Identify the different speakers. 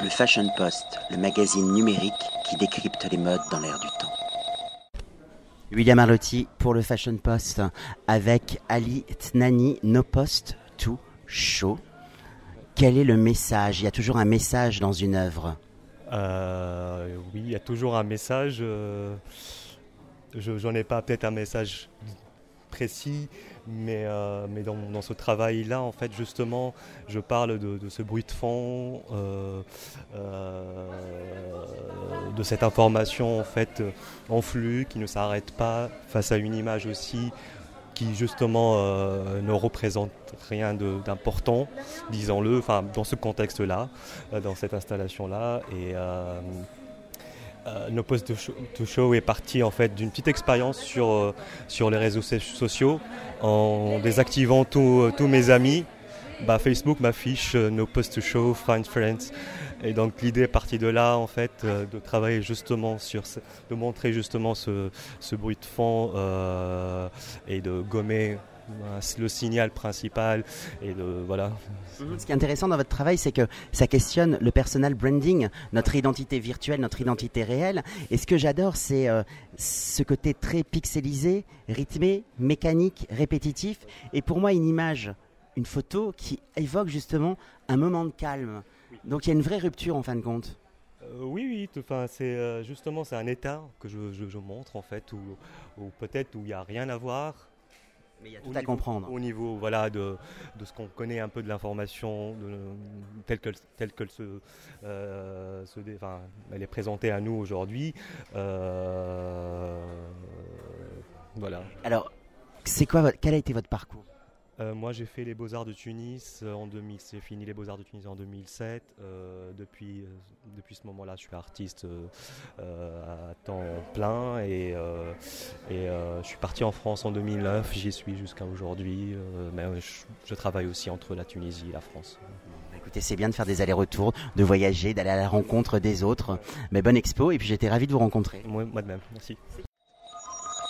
Speaker 1: Le Fashion Post, le magazine numérique qui décrypte les modes dans l'air du temps. William Arlotti pour le Fashion Post avec Ali Tnani, No Post to Show. Quel est le message? Il y a toujours un message dans une œuvre.
Speaker 2: Euh, oui, il y a toujours un message. euh, je j'en ai pas peut-être un message précis, mais, euh, mais dans, ce travail-là, en fait, justement, je parle de, ce bruit de fond, euh, euh, de cette information en fait en flux qui ne s'arrête pas face à une image aussi qui justement ne représente rien d'important, disons-le, enfin dans ce contexte-là, dans cette installation-là, et No Post to Show, est parti en fait d'une petite expérience sur, euh, sur les réseaux so- sociaux en désactivant tous tous mes amis. Bah, Facebook m'affiche euh, No Post to Show, Find Friends. Et donc l'idée est partie de là en fait, euh, de travailler justement sur, ce- de montrer justement ce, ce bruit de fond euh, et de gommer euh, le signal principal et voilà.
Speaker 1: Ce qui est intéressant dans votre travail, c'est que ça questionne le personal branding, notre identité virtuelle, notre identité réelle. Et ce que j'adore, c'est euh, ce côté très pixelisé, rythmé, mécanique, répétitif. Et pour moi, une image, une photo qui évoque justement un moment de calme. Donc il y a une vraie rupture en fin de compte.
Speaker 2: Euh, oui, oui, enfin, c'est euh, justement c'est un état que je, je- je montre en fait, où, où peut-être où il n'y a rien à voir.
Speaker 1: Mais il y a tout à
Speaker 2: niveau-
Speaker 1: comprendre.
Speaker 2: Au niveau voilà, de, de ce qu'on connaît un peu de l'information, telle qu'elle telle se, euh, enfin, elle est présentée à nous aujourd'hui. Euh, voilà.
Speaker 1: Alors, c'est quoi, votre- quel a été votre parcours?
Speaker 2: Euh, moi, j'ai fait les Beaux-Arts de Tunis euh, en 2000. J'ai fini les Beaux-Arts de Tunis en 2007. Euh, depuis, euh, depuis ce moment-là, je suis artiste à temps plein et, et je suis parti en France en 2009. J'y suis jusqu'à aujourd'hui. mais je, je travaille aussi entre la Tunisie et la France.
Speaker 1: Écoutez, c'est bien de faire des allers-retours, de voyager, d'aller à la rencontre des autres. Mais bonne expo, et puis j'étais ravi de vous rencontrer.
Speaker 2: Moi, moi de même. Merci.